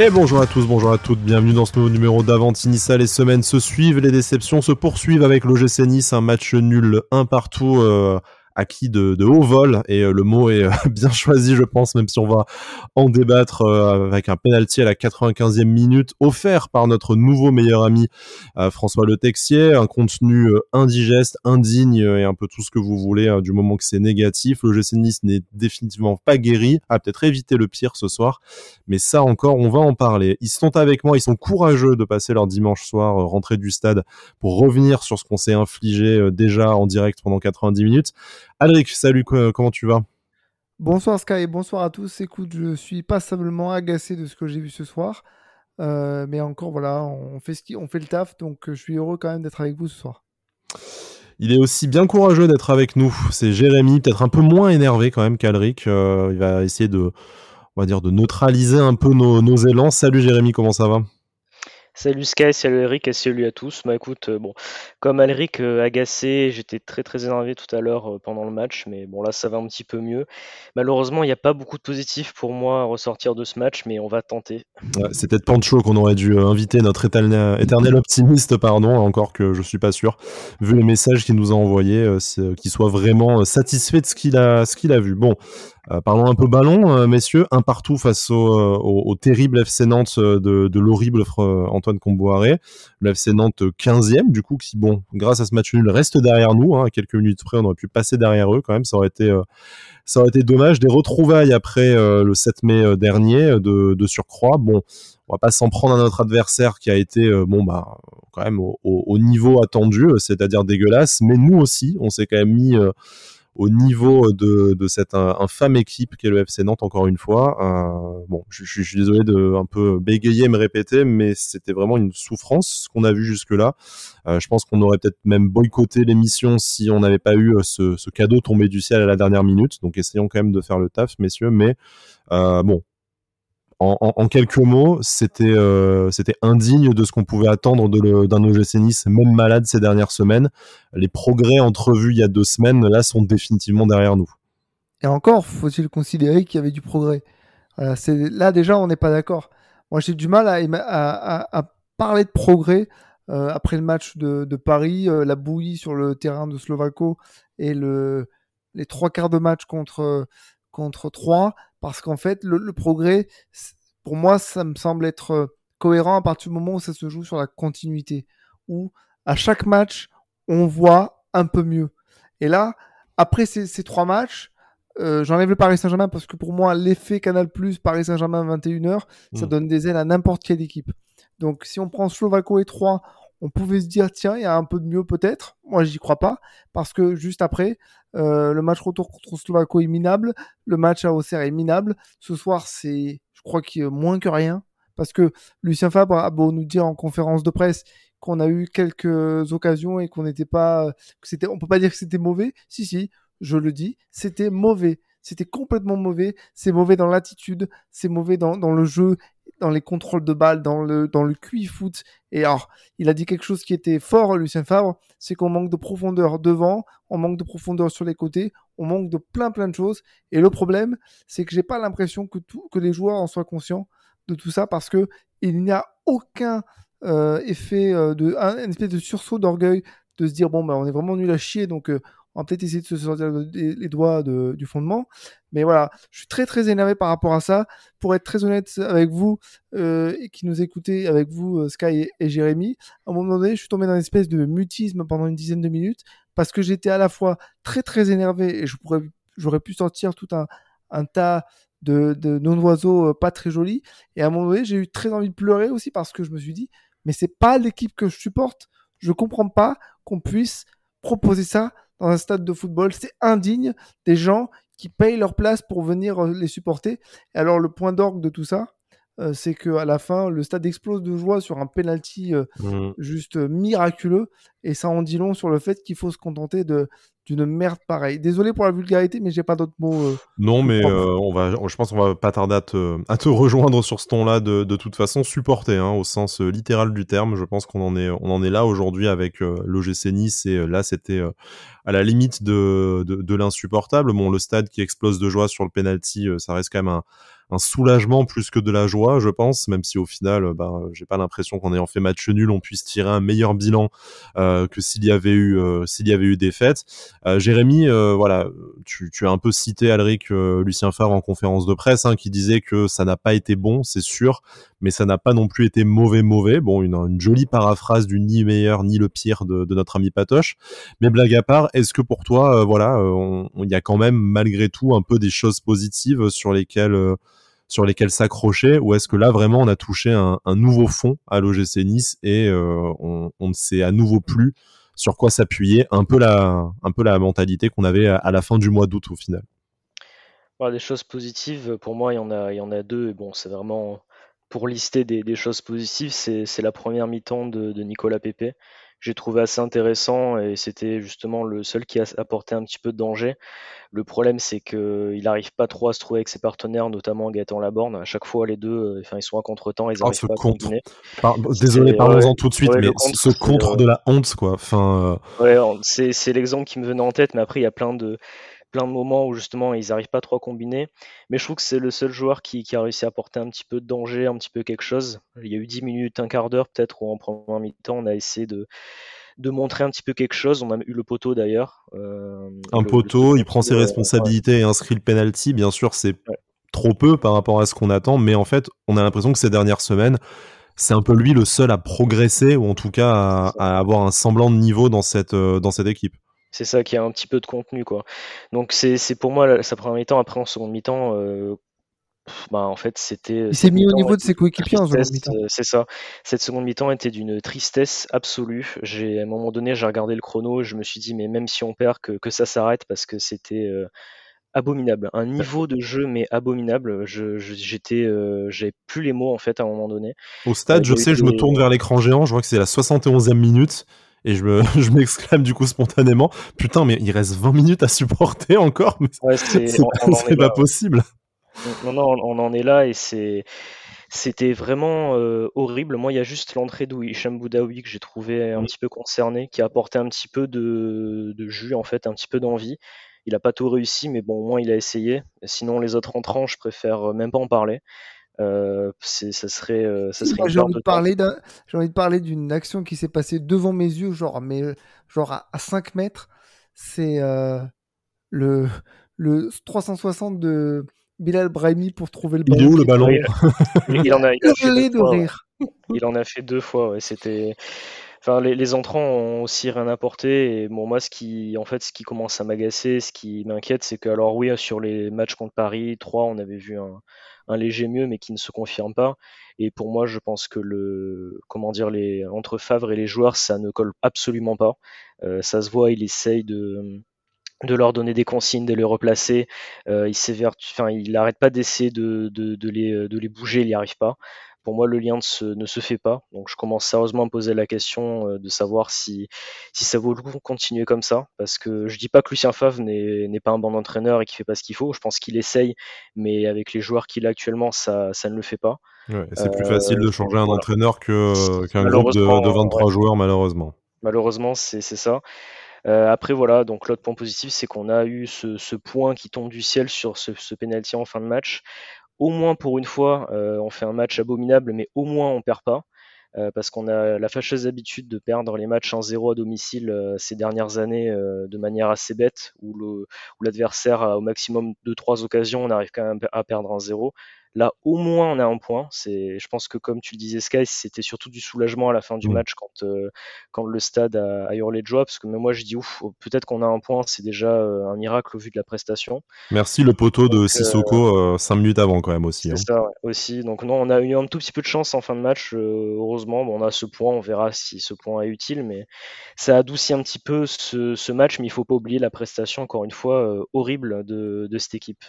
Et bonjour à tous, bonjour à toutes, bienvenue dans ce nouveau numéro d'Avantinissa. Les semaines se suivent, les déceptions se poursuivent avec l'OGC Nice, un match nul un partout. Euh, acquis de, de haut vol. Et euh, le mot est euh, bien choisi je pense même si on va en débattre euh, avec un penalty à la 95e minute offert par notre nouveau meilleur ami François Le Texier un contenu indigeste indigne et un peu tout ce que vous voulez hein, du moment que c'est négatif. Le GC Nice n'est définitivement pas guéri. A peut-être évité le pire ce soir. Mais ça encore on va en parler. Ils sont avec moi. Ils sont courageux de passer leur dimanche soir rentrée du stade pour revenir sur ce qu'on s'est infligé déjà en direct pendant 90 minutes Alric, salut, comment tu vas? Bonsoir Sky et bonsoir à tous. Écoute, je suis passablement agacé de ce que j'ai vu ce soir. Euh, mais encore, voilà, on fait, ce qui, on fait le taf, donc euh, je suis heureux quand même d'être avec vous ce soir. Il est aussi bien courageux d'être avec nous. C'est Jérémy, peut-être un peu moins énervé quand même qu'Alric. Euh, il va essayer de, on va dire, de neutraliser un peu nos, nos élans. Salut Jérémy, comment ça va? Salut Sky, salut Eric et salut à tous. Bah écoute, euh, bon, comme Alric euh, agacé, j'étais très très énervé tout à l'heure euh, pendant le match, mais bon là ça va un petit peu mieux. Malheureusement, il n'y a pas beaucoup de positifs pour moi à ressortir de ce match, mais on va tenter. c'est peut-être Pancho qu'on aurait dû inviter, notre éternel, optimiste, pardon, encore que je suis pas sûr, vu les messages qu'il nous a envoyés, qu'il soit vraiment satisfait de ce qu'il a, ce qu'il a vu. Bon, euh, parlons un peu ballon, euh, messieurs. Un partout face au, euh, terrible FC Nantes de, l'horrible Antoine Comboiré. Le FC Nantes 15e, du coup, qui, bon, grâce à ce match nul, reste derrière nous. Hein, quelques minutes près, on aurait pu passer derrière eux quand même. Ça aurait été, ça aurait été dommage. Des retrouvailles après le 7 mai dernier de, de surcroît. Bon, on va pas s'en prendre à notre adversaire qui a été, bon, bah, quand même au, au niveau attendu, c'est-à-dire dégueulasse. Mais nous aussi, on s'est quand même mis au niveau de, de cette infâme équipe qu'est le FC Nantes encore une fois. Euh, bon, je, je, suis désolé de un peu bégayer, me répéter, mais c'était vraiment une souffrance ce qu'on a vu jusque-là. Euh, je pense qu'on aurait peut-être même boycotté l'émission si on n'avait pas eu euh, ce, ce, cadeau tombé du ciel à la dernière minute. Donc essayons quand même de faire le taf, messieurs. Mais euh, bon, en, quelques mots, c'était euh, indigne de ce qu'on pouvait attendre d'un OGC Nice, même malade ces dernières semaines. Les progrès entrevus il y a deux semaines, là, sont définitivement derrière nous. Et encore, faut-il considérer qu'il y avait du progrès? là, déjà, on n'est pas d'accord. Moi, j'ai du mal à, parler de progrès euh, après le match de, Paris, euh, la bouillie sur le terrain de Slovako et le, les trois quarts de match contre contre 3 parce qu'en fait le, progrès pour moi ça me semble être euh, cohérent à partir du moment où ça se joue sur la continuité. Où à chaque match on voit un peu mieux. Et là après ces, trois matchs euh, j'enlève le Paris Saint-Germain parce que pour moi l'effet Canal Plus Paris Saint-Germain 21h ça mmh. donne des ailes à n'importe quelle équipe. Donc si on prend Slovako et 3 on pouvait se dire tiens il y a un peu de mieux peut-être moi j'y crois pas parce que juste après euh, le match retour contre Slovako est minable. Le match à Auxerre est minable. Ce soir, c'est, je crois qu'il y a moins que rien. Parce que Lucien Fabre a beau nous dire en conférence de presse qu'on a eu quelques occasions et qu'on n'était pas, que c'était, on peut pas dire que c'était mauvais. Si, si, je le dis, c'était mauvais. C'était complètement mauvais. C'est mauvais dans l'attitude, c'est mauvais dans, le jeu, dans les contrôles de balles, dans le, dans le QI foot. Et alors, il a dit quelque chose qui était fort, Lucien Favre, c'est qu'on manque de profondeur devant, on manque de profondeur sur les côtés, on manque de plein plein de choses. Et le problème, c'est que j'ai pas l'impression que que les joueurs en soient conscients de tout ça parce que il n'y a aucun euh, effet euh, de, un, espèce de sursaut d'orgueil de se dire bon ben on est vraiment nul à chier donc euh, on va peut-être essayer de se sortir les, doigts du fondement. Mais voilà, je suis très très énervé par rapport à ça. Pour être très honnête avec vous euh, qui nous écoutez, avec vous euh, Sky et, Jérémy, à un moment donné, je suis tombé dans une espèce de mutisme pendant une dizaine de minutes parce que j'étais à la fois très très énervé et j'aurais pu sortir tout un, un tas de, de non-oiseaux euh, pas très jolis. Et à un moment donné, j'ai eu très envie de pleurer aussi parce que je me suis dit, mais c'est pas l'équipe que je supporte. Je comprends pas qu'on puisse proposer ça dans un stade de football. C'est indigne des gens qui payent leur place pour venir euh, les supporter. Et alors le point d'orgue de tout ça, euh, c'est que à la fin, le stade explose de joie sur un penalty euh, mmh. juste miraculeux, et ça en dit long sur le fait qu'il faut se contenter de d'une merde pareille. Désolé pour la vulgarité, mais j'ai pas d'autres mots. non, mais on va, je pense qu'on va pas tarder à te, à te rejoindre sur ce ton-là de, de toute façon, supporter hein, au sens littéral du terme. Je pense qu'on en est, on en est là aujourd'hui avec l'OGC Nice, et là c'était à la limite de, de, de l'insupportable. Bon, le stade qui explose de joie sur le penalty, ça reste quand même un un soulagement plus que de la joie, je pense, même si au final, bah, j'ai pas l'impression qu'en ayant fait match nul, on puisse tirer un meilleur bilan euh, que s'il y avait eu euh, s'il y avait eu défaite. Euh, Jérémy, voilà, tu, as un peu cité Alric Lucien Favre en conférence de presse, hein, qui disait que ça n'a pas été bon, c'est sûr, mais ça n'a pas non plus été mauvais mauvais. Bon, une, jolie paraphrase du ni meilleur ni le pire de, notre ami Patoche. Mais blague à part, est-ce que pour toi, voilà, il y a quand même malgré tout un peu des choses positives sur lesquelles sur lesquels s'accrocher ou est-ce que là vraiment on a touché un, nouveau fond à l'OGC Nice et euh, on, ne sait à nouveau plus sur quoi s'appuyer un peu la mentalité qu'on avait à, la fin du mois d'août au final. des choses positives pour moi il y en a il y en a deux et bon c'est vraiment pour lister des, choses positives c'est la première mi-temps de, de Nicolas Pepe j'ai trouvé assez intéressant et c'était justement le seul qui a apporté un petit peu de danger. Le problème, c'est qu'il n'arrive pas trop à se trouver avec ses partenaires, notamment Gaëtan Laborne. À chaque fois, les deux, euh, enfin, ils sont à contre-temps, ils n'arrivent oh, pas à combiner. désolé, parlons-en tout de suite, mais ce contre de la honte, quoi. Enfin, euh, Ouais, c'est l'exemple qui me venait en tête, mais après, il y a plein de, plein de moments où justement ils n'arrivent pas trop à combiner. Mais je trouve que c'est le seul joueur qui, a réussi à apporter un petit peu de danger, un petit peu quelque chose. Il y a eu 10 minutes, un quart d'heure peut-être, où en première mi-temps on a essayé de, de montrer un petit peu quelque chose. On a eu le poteau d'ailleurs. Euh, un poteau, il prend ses responsabilités et inscrit le penalty. Bien sûr, c'est trop peu par rapport à ce qu'on attend, mais en fait, on a l'impression que ces dernières semaines, c'est un peu lui le seul à progresser ou en tout cas à, à avoir un semblant de niveau dans cette, euh, dans cette équipe. C'est ça qui a un petit peu de contenu, quoi. Donc c'est pour moi sa première mi-temps. Après en seconde mi-temps, euh, bah, en fait c'était. Il s'est mis au niveau de ses coéquipiers en seconde mi-temps. Euh, c'est ça. Cette seconde mi-temps était d'une tristesse absolue. J'ai à un moment donné, j'ai regardé le chrono, je me suis dit mais même si on perd, que, que ça s'arrête parce que c'était euh, abominable. Un niveau de jeu mais abominable. Je j'étais, j'avais plus les mots en fait à un moment donné. Au stade, je sais, je me tourne vers l'écran géant, je vois que c'est la 71e minute et je me je m'exclame du coup spontanément putain mais il reste 20 minutes à supporter encore mais c'est pas, possible non non on en est là et c'est c'était vraiment euh, horrible. Moi, il y a juste l'entrée d'Hicham Boudaoui que j'ai trouvé un petit peu concerné, qui a apporté un petit peu de, de jus, en fait, un petit peu d'envie. Il n'a pas tout réussi, mais bon, au moins il a essayé. Sinon, les autres entrants, je préfère même pas en parler. Euh, ça serait, euh, ça serait j'ai envie, de parler j'ai envie de parler d'une action qui s'est passée devant mes yeux, genre, mais, genre à, 5 mètres. C'est euh, le, le 360 de Bilal Brahimi pour trouver le ballon. Il est où le ballon il, en a, il, a fait deux fois, il en a fait deux fois. Ouais. C'était. Enfin, les, les, entrants ont aussi rien apporté. Et bon, moi, ce qui, en fait, ce qui commence à m'agacer, ce qui m'inquiète, c'est que, alors oui, sur les matchs contre Paris 3, on avait vu un, un léger mieux, mais qui ne se confirme pas. Et pour moi, je pense que le, comment dire, les, entre Favre et les joueurs, ça ne colle absolument pas. Euh, ça se voit, il essaye de, de leur donner des consignes, de les replacer. Euh, il s'évère, enfin, il n'arrête pas d'essayer de, de, de, les, de les bouger, il n'y arrive pas pour moi, le lien ne se, fait pas. Donc, je commence sérieusement à me poser la question euh, de savoir si, si ça vaut le coup de continuer comme ça. Parce que je dis pas que Lucien Favre n'est pas un bon entraîneur et qu'il fait pas ce qu'il faut. Je pense qu'il essaye, mais avec les joueurs qu'il a actuellement, ça, ça ne le fait pas. c'est plus facile de changer un entraîneur qu'un groupe de, 23 joueurs, malheureusement. Malheureusement, c'est ça. Euh, après, voilà, donc l'autre point positif, c'est qu'on a eu ce, point qui tombe du ciel sur ce, ce penalty en fin de match au moins pour une fois, euh, on fait un match abominable, mais au moins on perd pas. Euh, parce qu'on a la fâcheuse habitude de perdre les matchs en zéro à domicile euh, ces dernières années de manière assez bête, où l'adversaire a au maximum deux trois occasions, on arrive quand même à perdre en zéro. Là, au moins, on a un point. C'est, je pense que comme tu le disais, Sky, c'était surtout du soulagement à la fin du match quand, euh, quand le stade a, hurlé de joie. Parce que même moi, je dis ouf, peut-être qu'on a un point. C'est déjà euh, un miracle au vu de la prestation. Merci le poteau de Sissoko 5 euh, minutes avant quand même aussi. C'est hein. ça aussi. Donc non, on a eu un tout petit peu de chance en fin de match. heureusement, on a ce point. On verra si ce point est utile, mais ça adoucit un petit peu ce, ce match. Mais il faut pas oublier la prestation encore une fois horrible de, de cette équipe.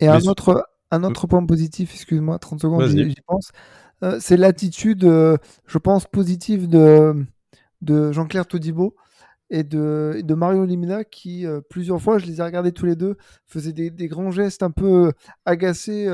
Et un autre un autre point positif, excuse-moi, 30 secondes, j'y pense, euh, c'est l'attitude, euh, je pense, positive de, de Jean-Claire Todibo et de, de Mario Limina qui, euh, plusieurs fois, je les ai regardés tous les deux, faisaient des, grands gestes un peu agacés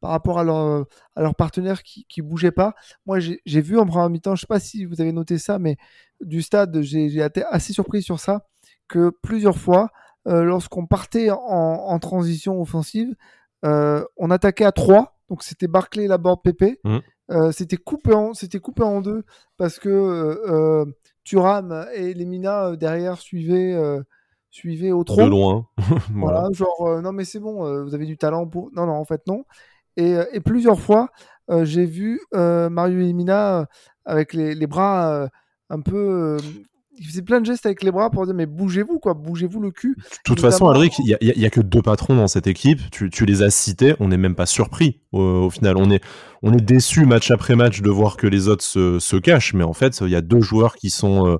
par rapport à leur, à leur partenaire qui ne bougeait pas. Moi, j'ai vu en première mi-temps, je ne sais pas si vous avez noté ça, mais du stade, j'ai été assez surpris sur ça, que plusieurs fois, lorsqu'on partait en, en, transition offensive, on attaquait à 3, donc c'était Barclay, Laborde, Pépé. Mmh. c'était coupé en c'était coupé en deux parce que Turam et Lemina derrière suivaient suivaient au trop. De loin. voilà. genre non mais c'est bon, vous avez du talent pour. Non non en fait non. Et, et plusieurs fois j'ai vu Mario Lemina avec les, les bras un peu il faisait plein de gestes avec les bras pour dire mais bougez-vous quoi, bougez-vous le cul. De toute façon, Alric, il y, a que deux patrons dans cette équipe. Tu, les as cités, on n'est même pas surpris au, final. On est, on est déçu match après match de voir que les autres se, cachent, mais en fait, il y a deux joueurs qui sont euh,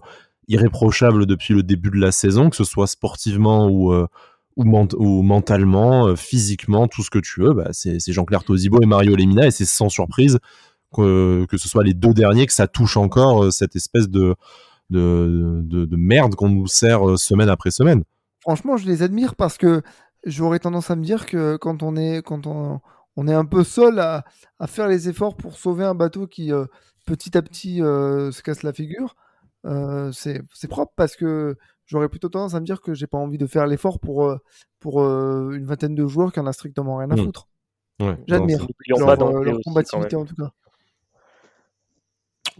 irréprochables depuis le début de la saison, que ce soit sportivement ou euh, ou, mentalement, euh, physiquement, tout ce que tu veux, bah, c'est Jean-Claire Tosibo et Mario Lemina, et c'est sans surprise que, que ce soit les deux derniers que ça touche encore cette espèce de, de, de, merde qu'on nous sert euh, semaine après semaine. Franchement, je les admire parce que j'aurais tendance à me dire que quand on est, quand on, on est un peu seul à, à, faire les efforts pour sauver un bateau qui euh, petit à petit euh, se casse la figure, c'est propre parce que j'aurais plutôt tendance à me dire que j'ai pas envie de faire l'effort pour, pour une vingtaine de joueurs qui en a strictement rien à mmh. foutre. J'admire leur, leur combativité en tout cas.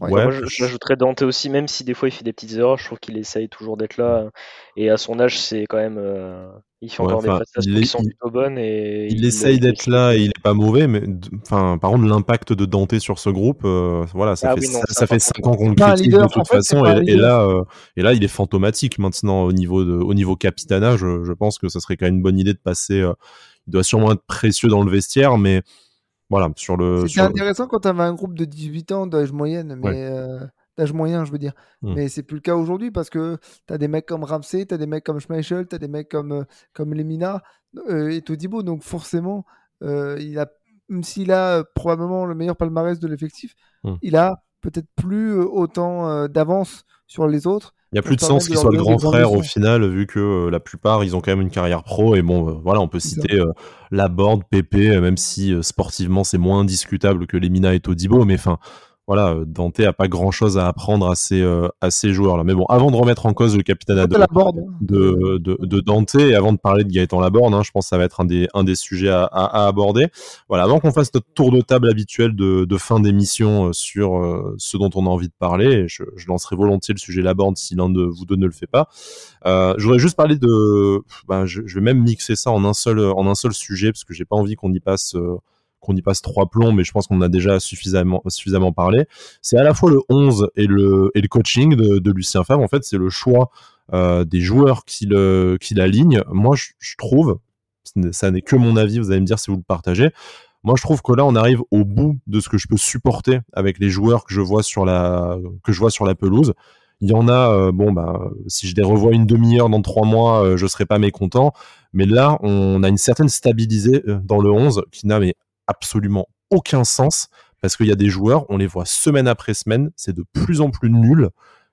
Ouais, moi, j'ajouterais Dante aussi, même si des fois il fait des petites erreurs, je trouve qu'il essaye toujours d'être là. Et à son âge, c'est quand même. Euh, il fait encore des prestations qui sont plutôt bonnes. Et il, essaye d'être là et il est pas mauvais, mais enfin, par contre, l'impact de Dante sur ce groupe, euh, voilà, ça ah fait, ça, fait 5 ans qu'on le critique de toute façon. Et, là, euh, et là, il est fantomatique maintenant au niveau, de, au niveau capitana. Je, je pense que ça serait quand même une bonne idée de passer. il doit sûrement être précieux dans le vestiaire, mais voilà, sur le. C'était intéressant quand tu avais un groupe de 18 ans d'âge moyenne, mais euh, d'âge moyen, je veux dire. Mmh. Mais c'est plus le cas aujourd'hui parce que tu as des mecs comme Ramsey, tu as des mecs comme Schmeichel, tu as des mecs comme, euh, comme Lemina euh, et Todibo. Donc forcément, il a, même s'il a probablement le meilleur palmarès de l'effectif, mmh. il a peut-être plus autant d'avance sur les autres. Il n'y a plus de sens qu'il soit le grand frère au final, vu que euh, la plupart, ils ont quand même une carrière pro. Et bon, euh, voilà, on peut citer euh, Laborde, Pépé, même si sportivement, c'est moins discutable que les Mina et Todibo. Mais enfin, voilà, Dante a pas grand chose à apprendre à ces, euh, à ces joueurs-là. Mais bon, avant de remettre en cause le capitaine de, de, de, de, Dante et avant de parler de Gaëtan Laborde, hein, je pense que ça va être un des, un des sujets à, à, aborder. Voilà, avant qu'on fasse notre tour de table habituel de, de fin d'émission euh, sur euh, ce dont on a envie de parler, je, je lancerai volontiers le sujet Laborde si l'un de vous deux ne le fait pas. Euh, je voudrais juste parler de, ben, je, je, vais même mixer ça en un seul, en un seul sujet parce que j'ai pas envie qu'on y passe qu'on y passe trois plombs, mais je pense qu'on a déjà suffisamment, parlé. C'est à la fois le 11 et le, coaching de, Lucien Favre. En fait, c'est le choix euh, des joueurs qui le qui l'alignent. Moi, je, trouve, ça n'est que mon avis, vous allez me dire si vous le partagez. Moi, je trouve que là, on arrive au bout de ce que je peux supporter avec les joueurs que je vois sur la que je vois sur la pelouse. Il y en a, euh, bon, bah, si je les revois une demi-heure dans trois mois, euh, je serais pas mécontent. Mais là, on a une certaine stabilité euh, dans le 11 qui n'a absolument aucun sens parce qu'il y a des joueurs, on les voit semaine après semaine, c'est de plus en plus nul.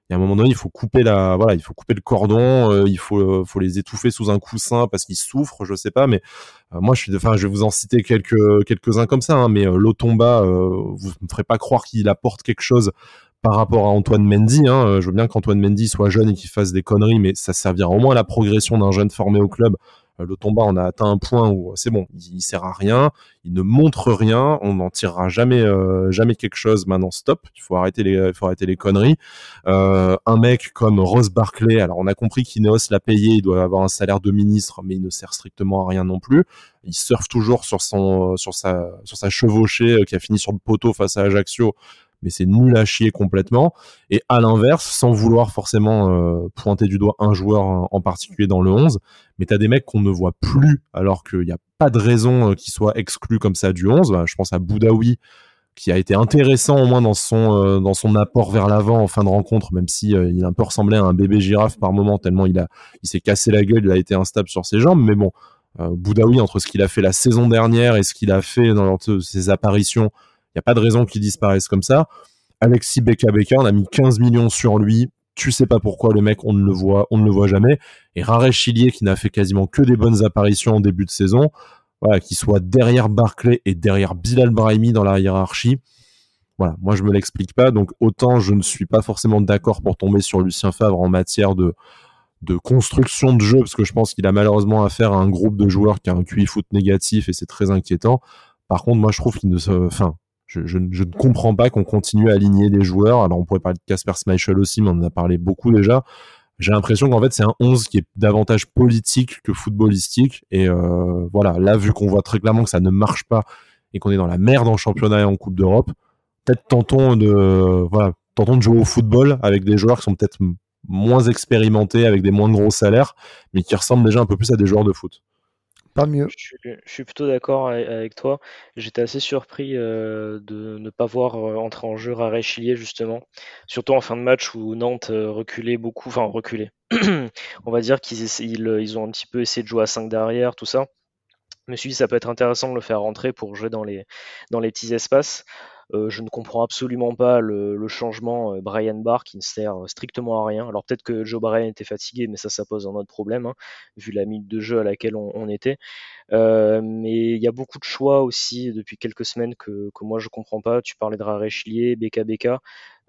Et à un moment donné, il faut couper la, voilà, il faut couper le cordon, euh, il faut, euh, faut les étouffer sous un coussin parce qu'ils souffrent, je sais pas. Mais euh, moi, je suis, enfin, je vais vous en citer quelques, quelques uns comme ça. Hein, mais Lotomba, vous ne ferez pas croire qu'il apporte quelque chose par rapport à Antoine Mendy. Hein. Je veux bien qu'Antoine Mendy soit jeune et qu'il fasse des conneries, mais ça servira au moins à la progression d'un jeune formé au club le tomba, on a atteint un point où c'est bon, il, sert à rien, il ne montre rien, on n'en tirera jamais, euh, jamais quelque chose. Maintenant, stop, il faut arrêter les, il faut arrêter les conneries. Euh, un mec comme Ross Barclay, alors on a compris qu'Ineos l'a payé, il doit avoir un salaire de ministre, mais il ne sert strictement à rien non plus. Il surfe toujours sur son, sur sa, sur sa chevauchée qui a fini sur le poteau face à Ajaccio mais c'est nul à chier complètement. Et à l'inverse, sans vouloir forcément euh, pointer du doigt un joueur en particulier dans le 11, mais t'as des mecs qu'on ne voit plus alors qu'il n'y a pas de raison euh, qu'ils soient exclus comme ça du 11. Bah, je pense à Boudaoui qui a été intéressant au moins dans son euh, dans son apport vers l'avant en fin de rencontre, même si il a un peu ressemblé à un bébé girafe par moment tellement il il s'est cassé la gueule, il a été instable sur ses jambes, mais bon. Boudaoui entre ce qu'il a fait la saison dernière et ce qu'il a fait dans ses apparitions n'y a pas de raison qu'il disparaisse comme ça. Alexis Beka Beka, on a mis 15 millions sur lui. Tu sais pas pourquoi le mec, on ne le voit, jamais. Et Rare Chilier, qui n'a fait quasiment que des bonnes apparitions en début de saison, qui soit derrière Barclay et derrière Bilal Brahimi dans la hiérarchie. Voilà, moi je me l'explique pas. Donc autant je ne suis pas forcément d'accord pour tomber sur Lucien Favre en matière de construction de jeu, parce que je pense qu'il a malheureusement affaire à un groupe de joueurs qui a un QI foot négatif et c'est très inquiétant. Par contre, moi, je trouve qu'il ne se, je, ne comprends pas qu'on continue à aligner des joueurs. Alors, on pourrait parler de Casper Schmeichel aussi, mais on en a parlé beaucoup déjà. J'ai l'impression qu'en fait, c'est un 11 qui est davantage politique que footballistique. Et euh, voilà, là, vu qu'on voit très clairement que ça ne marche pas et qu'on est dans la merde en championnat et en Coupe d'Europe, peut-être tentons de, tentons de jouer au football avec des joueurs qui sont peut-être moins expérimentés, avec des moins gros salaires, mais qui ressemblent déjà un peu plus à des joueurs de foot. Je suis, plutôt d'accord avec toi. J'étais assez surpris euh, de ne pas voir euh, entrer en jeu Raré Chilier, justement. Surtout en fin de match où Nantes euh, reculait beaucoup. Enfin, reculait. On va dire qu'ils ils, ont un petit peu essayé de jouer à 5 derrière, tout ça. Je me suis dit ça peut être intéressant de le faire rentrer pour jouer dans les, dans les petits espaces. Euh, je ne comprends absolument pas le, changement euh, Brian Barr qui ne sert euh, strictement à rien. Alors peut-être que Joe Bryan était fatigué, mais ça, ça pose un autre problème, hein, vu la minute de jeu à laquelle on, était. mais il y a beaucoup de choix aussi depuis quelques semaines que, moi je comprends pas. Tu parlais de Rarechlier, BKBK.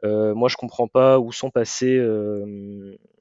Euh, moi, je comprends pas où sont passés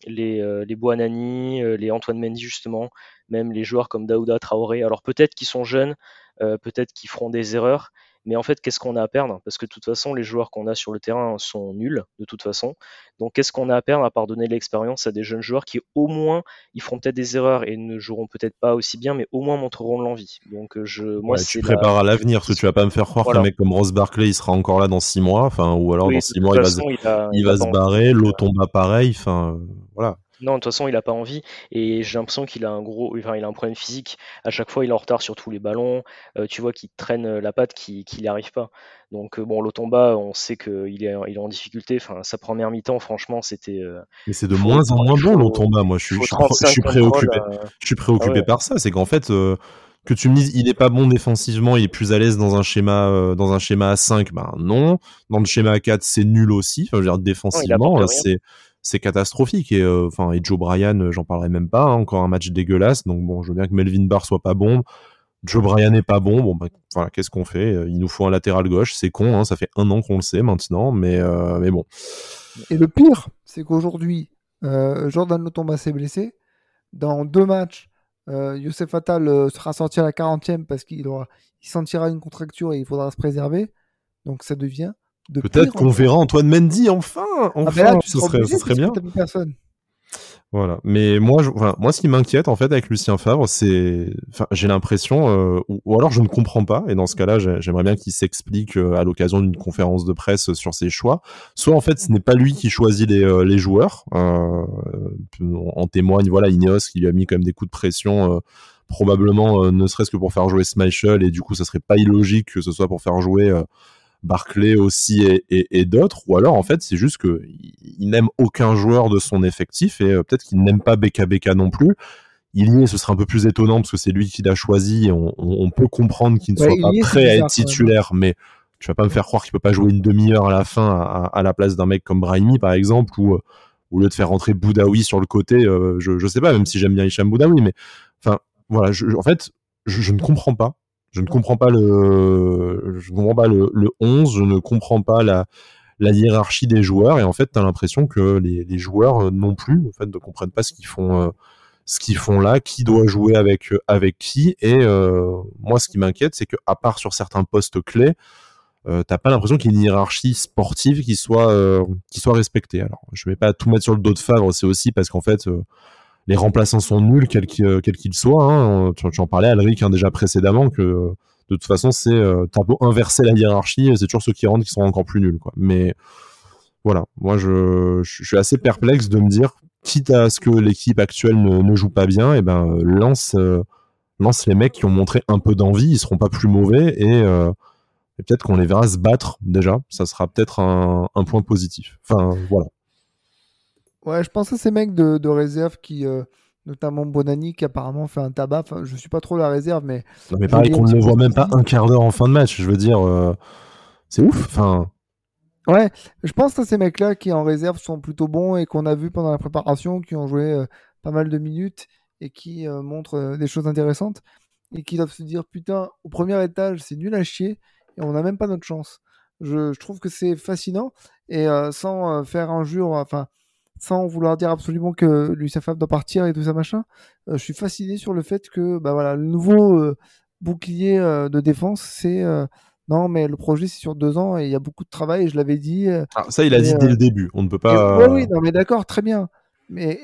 les, les Boanani, les Antoine Mendy, justement, même les joueurs comme Daouda Traoré. Alors peut-être qu'ils sont jeunes, peut-être qu'ils feront des erreurs, mais en fait, qu'est-ce qu'on a à perdre? Parce que de toute façon, les joueurs qu'on a sur le terrain sont nuls, de toute façon. Donc, qu'est-ce qu'on a à perdre à part donner de l'expérience à des jeunes joueurs qui, au moins, ils feront peut-être des erreurs et ne joueront peut-être pas aussi bien, mais au moins montreront de l'envie. Donc, je, moi, tu prépares à l'avenir, parce que tu vas pas me faire croire qu'un mec comme Ross Barkley, il sera encore là dans six mois, enfin, ou alors dans six mois, il va, il va, se barrer, l'eau tombe pareil, enfin, voilà. Non, de toute façon, il n'a pas envie. Et j'ai l'impression qu'il a un gros, enfin, il a un problème physique. À chaque fois, il est en retard sur tous les ballons. Euh, tu vois qu'il traîne euh, la patte, qu'il n'y arrive pas. Donc, euh, bon, Lotomba, on sait qu'il est, il est en difficulté. Enfin, sa première mi-temps, franchement, c'était. Mais c'est de moins en moins bon, Lotomba. Moi, je suis, je suis, préoccupé. Je suis préoccupé par ça. C'est qu'en fait. que tu me dises il est pas bon défensivement, il est plus à l'aise dans un schéma dans un schéma à 5, ben non. Dans le schéma à 4, c'est nul aussi. Enfin, je veux dire défensivement, c'est c'est catastrophique. Et euh, enfin, et Joe Bryan, euh, j'en parlerai même pas. Hein, encore un match dégueulasse. Donc bon, je veux bien que Melvin Barr soit pas bon. Joe Bryan n'est pas bon. Bon, bah, voilà, qu'est-ce qu'on fait euh, Il nous faut un latéral gauche. C'est con. Hein, ça fait un an qu'on le sait maintenant, mais mais bon. Et le pire, c'est qu'aujourd'hui, Jordan Lotomba s'est blessé. Dans deux matchs, Youssef Attal sera sorti à la 40e parce qu'il aura, il sentira une contracture et il faudra se préserver. Donc ça devient Peut-être qu'on verra Antoine Mendy enfin, ah, enfin, ce serait, bien. Voilà. Mais moi, je, moi, ce qui m'inquiète en fait avec Lucien Favre, c'est, j'ai l'impression, euh, ou, alors je ne comprends pas. Et dans ce cas-là, j'aimerais bien qu'il s'explique euh, à l'occasion d'une conférence de presse sur ses choix. Soit en fait, ce n'est pas lui qui choisit les, euh, les joueurs. en témoigne, voilà, Ineos qui lui a mis quand même des coups de pression. probablement ne serait-ce que pour faire jouer Schmeichel et du coup ça serait pas illogique que ce soit pour faire jouer Barclay aussi et, d'autres, ou alors en fait c'est juste que il n'aime aucun joueur de son effectif et euh, peut-être qu'il n'aime pas BKBK non plus. Il y est, ce serait un peu plus étonnant parce que c'est lui qui l'a choisi. Et on, peut comprendre qu'il ne soit pas prêt à être titulaire, mais tu vas pas me faire croire qu'il peut pas jouer une demi-heure à la fin à, la place d'un mec comme Brahimi par exemple, ou euh, au lieu de faire rentrer Boudaoui sur le côté, euh, je, je sais pas, même si j'aime bien Hicham Boudaoui, mais enfin voilà, en fait, je, ne comprends pas je ne comprends pas le, je comprends pas le, 11, je ne comprends pas la, hiérarchie des joueurs et en fait tu as l'impression que les, joueurs non plus en fait ne comprennent pas ce qu'ils font euh, font là qui doit jouer avec avec qui et euh, moi ce qui m'inquiète c'est que à part sur certains postes clés euh, t'as pas l'impression qu'il y ait une hiérarchie sportive qui soit euh, qui soit respectée. Alors je vais pas tout mettre sur le dos de Favre c'est aussi parce qu'en fait les remplaçants sont nuls, quels qu'ils qu soient. Hein. Tu, en parlais, Alric, hein, déjà précédemment, que de toute façon, c'est euh, t'as beau inverser la hiérarchie, c'est toujours ceux qui rentrent qui sont encore plus nuls. Quoi. Mais voilà, moi, je, suis assez perplexe de me dire, quitte à ce que l'équipe actuelle ne, joue pas bien, et eh ben euh, lance, euh, lance les mecs qui ont montré un peu d'envie, ils seront pas plus mauvais et, euh, et peut-être qu'on les verra se battre déjà. Ça sera peut-être un, un point positif. Enfin, voilà. Ouais, je pense à ces mecs de, de réserve qui, euh, notamment Bonani, qui apparemment fait un tabac. Enfin, je suis pas trop la réserve, mais. Non, mais pareil, qu'on ne le voit même pas un quart d'heure en fin de match. Je veux dire, euh, c'est ouf. Enfin. Ouais, je pense à ces mecs-là qui en réserve sont plutôt bons et qu'on a vu pendant la préparation, qui ont joué euh, pas mal de minutes et qui montrent des choses intéressantes et qui doivent se dire putain, au premier étage, c'est nul à chier et on n'a même pas notre chance. Je, je trouve que c'est fascinant et sans faire injure, enfin sans vouloir dire absolument que Favre doit partir et tout ça machin, je suis fasciné sur le fait que bah voilà, le nouveau bouclier de défense, c'est non, mais le projet, c'est sur deux ans et il y a beaucoup de travail, et je l'avais dit. Ah, ça, il a dit dès le début. On ne peut pas. Oui, oui, non, mais d'accord, très bien. Mais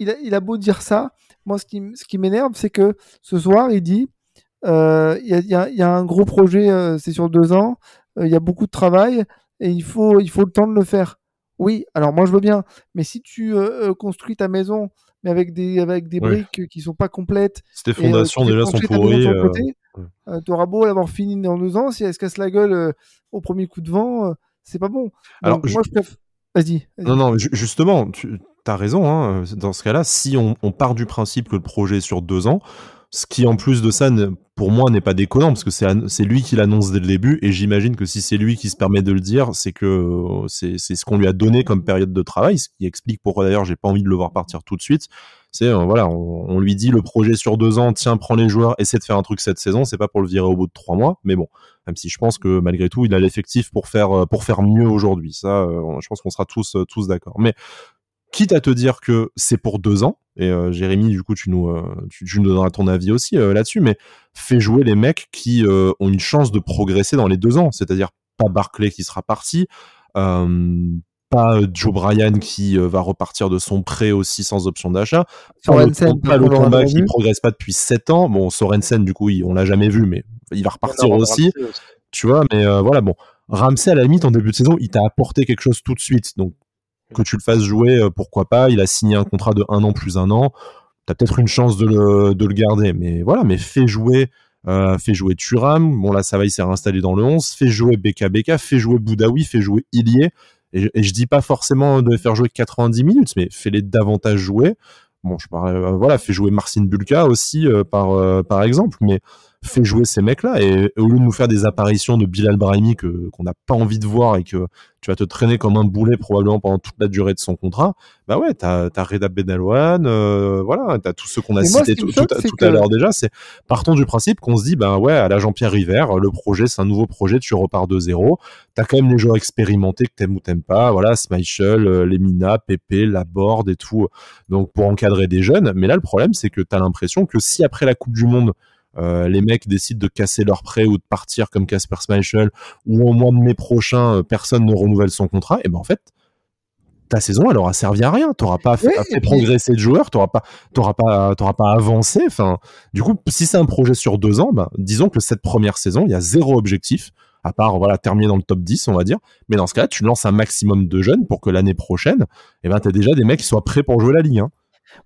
il a, il a beau dire ça, moi, ce qui, ce qui m'énerve, c'est que ce soir, il dit euh, il y, a, y, a, un gros projet, euh, c'est sur deux ans, euh, il y a beaucoup de travail et il faut, il faut le temps de le faire. Oui, alors moi je veux bien, mais si tu construis ta maison mais avec des, avec des briques qui sont pas complètes, si tes fondations déjà sont pourries, tu auras beau l'avoir fini dans deux ans, si elle se casse la gueule au premier coup de vent, c'est pas bon. alors, moi je préfère. Vas-y. non, non, justement, tu as raison. Hein, dans ce cas-là, si on, on, part du principe que le projet est sur deux ans, ce qui, en plus de ça, pour moi, n'est pas déconnant, parce que c'est lui qui l'annonce dès le début, et j'imagine que si c'est lui qui se permet de le dire, c'est que euh, c'est ce qu'on lui a donné comme période de travail, ce qui explique pourquoi d'ailleurs j'ai pas envie de le voir partir tout de suite. C'est euh, voilà, on, lui dit le projet sur deux ans, tiens, prends les joueurs, essaie de faire un truc cette saison, c'est pas pour le virer au bout de trois mois, mais bon, même si je pense que malgré tout, il a l'effectif pour faire euh, pour faire mieux aujourd'hui. Ça, je pense qu'on sera tous tous d'accord. Mais quitte à te dire que c'est pour deux ans, et euh, Jérémy, du coup, tu nous, euh, tu, nous donneras ton avis aussi euh, là-dessus, mais fais jouer les mecs qui ont une chance de progresser dans les deux ans, c'est-à-dire pas Barclay qui sera parti, pas Joe Bryan qui va repartir de son prêt aussi sans option d'achat, pas le, combat qui progresse pas depuis sept ans, bon, Sorensen, du coup, on l'a jamais vu, mais il va repartir aussi, tu vois, mais voilà, bon. Ramsey, à la limite, en début de saison, il t'a apporté quelque chose tout de suite. Donc, que tu le fasses jouer, euh, pourquoi pas. Il a signé un contrat de un an plus un an. Tu as peut-être une chance de le, de le, garder. Mais voilà, mais fais jouer. Euh, fais jouer Turam, bon là ça va, il s'est réinstallé dans le 11, fais jouer BKBK, fais jouer Boudaoui, fais jouer Ilié, et, et, je dis pas forcément de faire jouer 90 minutes, mais fais-les davantage jouer. Bon, je euh, voilà, fais jouer Marcin Bulka aussi par, par exemple, mais fais jouer ces mecs-là et, au lieu de nous faire des apparitions de Bilal Brahimi que qu'on n'a pas envie de voir et que tu vas te traîner comme un boulet probablement pendant toute la durée de son contrat, bah ouais, t'as as Reda Benalwan, euh, voilà, t'as tous ceux qu'on a cités tout, à l'heure déjà. C'est partons du principe qu'on se dit, ben ouais, à la Jean-Pierre River, le projet c'est un nouveau projet, tu repars de zéro. T'as quand même les joueurs expérimentés que t'aimes ou t'aimes pas, voilà, Smichel, euh, Lemina, Pepe, Laborde et tout, donc pour encadrer des jeunes. Mais là, le problème c'est que t'as l'impression que si après la Coupe du Monde euh, les mecs décident de casser leur prêt ou de partir comme Casper Schmeichel, ou au mois de mai prochain, euh, personne ne renouvelle son contrat, et ben en fait, ta saison, elle aura servi à rien. T'auras pas fait, progresser de joueurs, t'auras pas, t'auras pas, t'auras pas avancé. Enfin, du coup, si c'est un projet sur deux ans, ben, disons que cette première saison, il y a zéro objectif, à part voilà terminer dans le top 10, on va dire. Mais dans ce cas-là, tu lances un maximum de jeunes pour que l'année prochaine, eh ben, t'as déjà des mecs qui soient prêts pour jouer la Ligue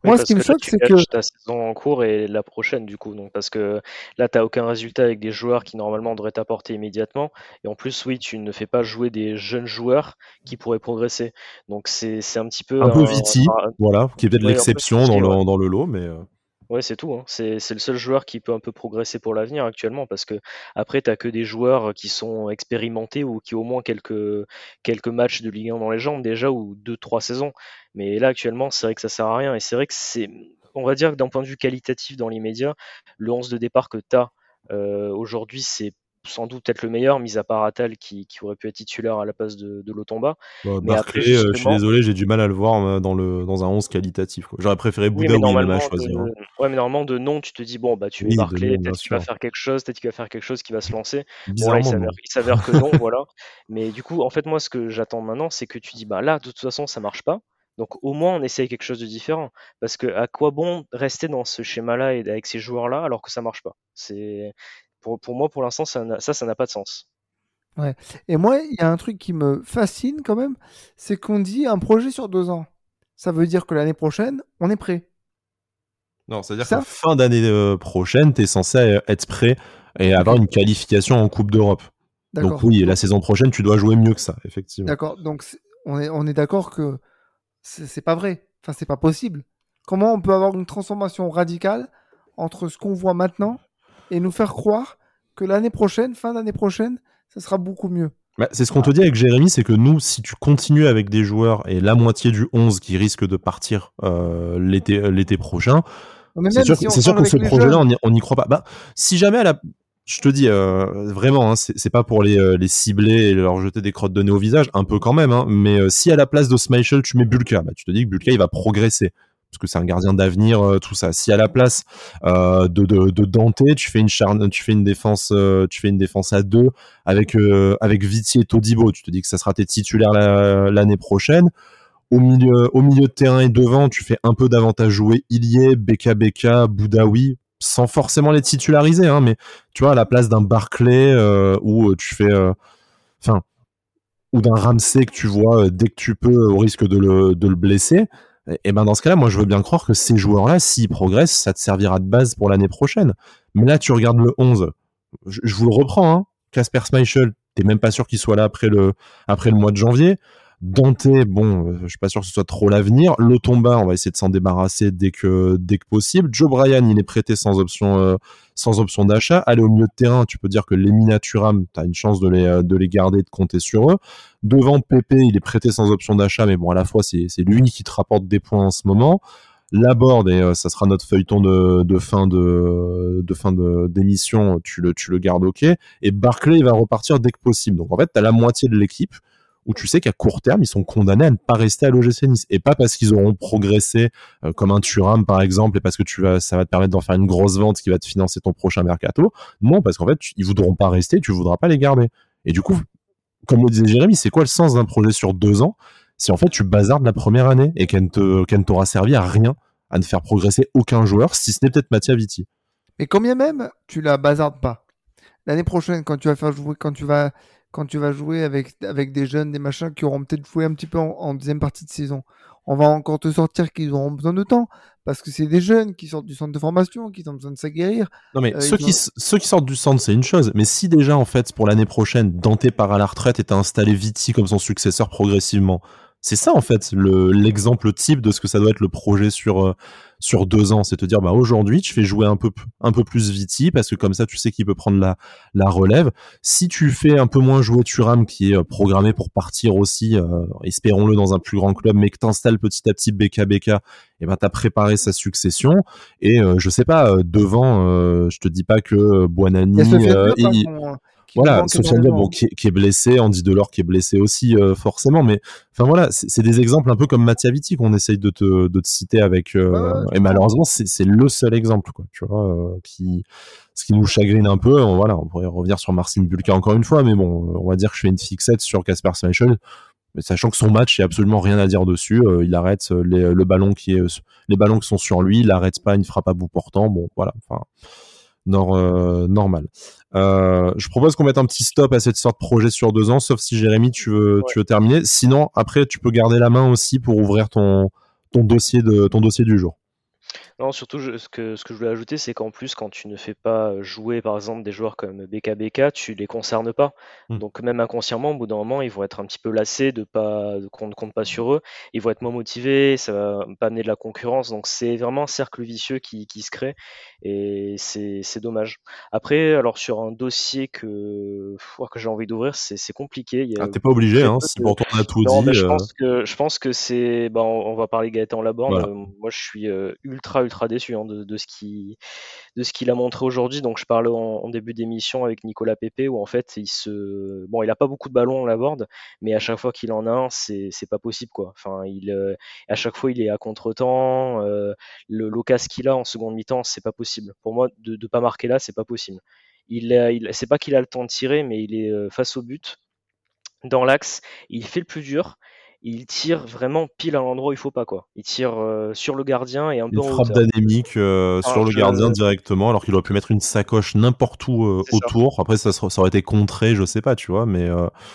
1. Moi, ce qui me choque, c'est que ta saison en cours et la prochaine, du coup. Donc, parce que là, tu n'as aucun résultat avec des joueurs qui normalement devraient t'apporter immédiatement. Et en plus, oui, tu ne fais pas jouer des jeunes joueurs qui pourraient progresser. Donc, c'est un petit peu. Un, peu Viti, voilà, qui est peut-être l'exception dans, le, dans le lot, mais. Ouais, c'est tout. Hein. C'est le seul joueur qui peut un peu progresser pour l'avenir actuellement parce que après, tu que des joueurs qui sont expérimentés ou qui ont au moins quelques, quelques matchs de Ligue 1 dans les jambes déjà ou deux, trois saisons. Mais là, actuellement, c'est vrai que ça sert à rien et c'est vrai que c'est, on va dire que d'un point de vue qualitatif dans l'immédiat, le 11 de départ que tu as euh, aujourd'hui, c'est sans doute peut-être le meilleur, mis à part Atal qui, aurait pu être titulaire à la place de, de Lotomba. Bah, Barclay, euh, je suis désolé, j'ai du mal à le voir euh, dans, le, dans un 11 qualitatif. J'aurais préféré Bouddha oui, ou. Hein. Ouais, mais normalement, de nom, tu te dis, bon, bah, tu es Barclay, peut-être qu'il va faire quelque chose, peut-être qu'il va faire quelque chose qui va se lancer. Bon, là, il s'avère que non, voilà. Mais du coup, en fait, moi, ce que j'attends maintenant, c'est que tu dis, bah là, de toute façon, ça marche pas. Donc au moins on essaye quelque chose de différent. Parce que à quoi bon rester dans ce schéma-là et avec ces joueurs-là alors que ça marche pas? C'est pour, moi, pour l'instant, ça, ça n'a pas de sens. Ouais. Et moi, il y a un truc qui me fascine quand même, c'est qu'on dit un projet sur deux ans. Ça veut dire que l'année prochaine, on est prêt. Non, c'est-à-dire qu'à fin d'année euh, prochaine, tu es censé euh, être prêt et avoir une qualification en Coupe d'Europe. Donc oui, la saison prochaine, tu dois jouer mieux que ça, effectivement. D'accord, donc on est, on est d'accord que c'est pas vrai. Enfin, c'est pas possible. Comment on peut avoir une transformation radicale entre ce qu'on voit maintenant et nous faire croire que l'année prochaine, fin d'année prochaine, ça sera beaucoup mieux. Bah, c'est ce qu'on te dit avec Jérémy, c'est que nous, si tu continues avec des joueurs et la moitié du 11 qui risque de partir euh, l'été, euh, prochain, c'est sûr, que ce projet-là, on n'y croit pas. Bah, si jamais à la, je te dis vraiment, hein, c'est pas pour les, les, cibler et leur jeter des crottes de nez au visage, un peu quand même. Hein, mais si à la place de Schmeichel tu mets Bulka, bah, tu te dis que Bulka il va progresser parce que c'est un gardien d'avenir, tout ça. Si à la place de, de, de, Dante, tu fais une défense, tu fais une défense à deux avec avec Viti et Todibo, tu te dis que ça sera tes titulaires l'année prochaine. Au milieu, de terrain et devant, tu fais un peu davantage jouer Ilié, Beka Beka, Boudaoui, sans forcément les titulariser, hein, mais tu vois, à la place d'un Barclay euh, euh, tu fais. Euh, enfin. ou d'un Ramsey que tu vois dès que tu peux au risque de le blesser. Et, ben dans ce cas-là, moi je veux bien croire que ces joueurs-là, s'ils progressent, ça te servira de base pour l'année prochaine. Mais là, tu regardes le 11. Je, vous le reprends, hein. Schmeichel, t'es même pas sûr qu'il soit là après le mois de janvier. Dante, bon, euh, je suis pas sûr que ce soit trop l'avenir. Lotomba, on va essayer de s'en débarrasser dès que dès que possible. Joe Bryan, il est prêté sans option euh, sans option d'achat. Aller au milieu de terrain, tu peux dire que les Minaturam, tu as une chance de les euh, de les garder, de compter sur eux. Devant Pepe, il est prêté sans option d'achat, mais bon, à la fois c'est lui qui te rapporte des points en ce moment. Laborde, et ça sera notre feuilleton de, fin de, d'émission, tu le, tu le gardes ok. Et Barclay, il va repartir dès que possible. Donc en fait, tu as la moitié de l'équipe où tu sais qu'à court terme, ils sont condamnés à ne pas rester à l'OGC Nice. Et pas parce qu'ils auront progressé euh, comme un Turam, par exemple, et parce que tu vas, ça va te permettre d'en faire une grosse vente qui va te financer ton prochain mercato. Non, parce qu'en fait, ils voudront pas rester, tu voudras pas les garder. Et du coup, comme le disait Jérémy, c'est quoi le sens d'un projet sur deux ans si en fait tu bazardes la première année et qu'elle ne t'aura servi à rien, à ne faire progresser aucun joueur, si ce n'est peut-être Mattia Vitti? Mais combien même tu la bazardes pas? L'année prochaine, quand tu vas faire jouer, quand tu vas quand tu vas jouer avec, avec des jeunes, des machins qui auront peut-être joué un petit peu en, deuxième partie de saison. On va encore te sortir qu'ils auront besoin de temps parce que c'est des jeunes qui sortent du centre de formation, qui ont besoin de s'aguerrir. Non mais euh, ceux, qui, ceux qui sortent du centre, c'est une chose. Mais si déjà, en fait, pour l'année prochaine, Dante part à la retraite et t'as installé Viti comme son successeur progressivement, c'est ça en fait l'exemple type de ce que ça doit être le projet sur euh, sur deux ans, c'est te dire bah aujourd'hui tu fais jouer un peu un peu plus Viti parce que comme ça tu sais qu'il peut prendre la la relève. Si tu fais un peu moins jouer Turam qui est euh, programmé pour partir aussi, euh, espérons-le dans un plus grand club, mais que t'installes petit à petit BKBK, et eh ben t'as préparé sa succession. Et je sais pas devant, je te dis pas que Buonani voilà, Sofiane bon, qui, qui, est blessé, Andy Delors qui est blessé aussi euh, forcément, mais enfin voilà, c'est des exemples un peu comme Mattia Vitti qu'on essaye de te, de te citer avec, euh, et malheureusement c'est le seul exemple quoi, tu vois, euh, qui ce qui nous chagrine un peu. On, voilà, on pourrait revenir sur Marcin Bulka encore une fois, mais bon, on va dire que je fais une fixette sur Casper Schmeichel, sachant que son match, il n'y a absolument rien à dire dessus. il arrête les, le ballon qui est, les ballons qui sont sur lui, il arrête pas, il ne frappe à bout portant. Bon, voilà. Enfin, euh, normal. Euh, je propose qu'on mette un petit stop à cette sorte de projet sur deux ans, sauf si Jérémy, tu veux, terminer. Sinon, après, tu peux garder la main aussi pour ouvrir ton, dossier, de, ton dossier du jour. Non, surtout, ce, que, ce que je voulais ajouter, c'est qu'en plus, quand tu ne fais pas jouer, par exemple, des joueurs comme BKBK, tu les concernes pas. Mmh. Donc, même inconsciemment, au bout d'un moment, ils vont être un petit peu lassés de pas qu'on ne compte pas sur eux. Ils vont être moins motivés, ça va pas amener de la concurrence. Donc, c'est vraiment un cercle vicieux qui, qui se crée et c'est dommage. Après, alors, sur un dossier que, que j'ai envie d'ouvrir, c'est compliqué. Ah, t'es pas obligé, hein, si toi on a tout dit. je, euh. pense que, je pense que c'est. Bah, on, va parler Gaëtan Laborde. moi, je suis euh, ultra ultra déçu hein, de, ce qui de ce qu'il a montré aujourd'hui. Donc je parlais en, début d'émission avec Nicolas Pépé où en fait il se bon il a pas beaucoup de ballons on l'aborde, mais à chaque fois qu'il en a un c'est c'est pas possible quoi. Enfin il euh, à chaque fois il est à contre-temps. Euh, le qu'il a en seconde mi-temps c'est pas possible. Pour moi de ne pas marquer là c'est pas possible. Il, il c'est pas qu'il a le temps de tirer mais il est euh, face au but dans l'axe, il fait le plus dur il tire vraiment pile à l'endroit où il faut pas quoi. Il tire euh, sur le gardien et un peu en frappe d'anémique euh, sur le gardien directement alors qu'il aurait pu mettre une sacoche n'importe où euh, autour. Après ça, ça, aurait été contré, je sais pas, tu vois, mais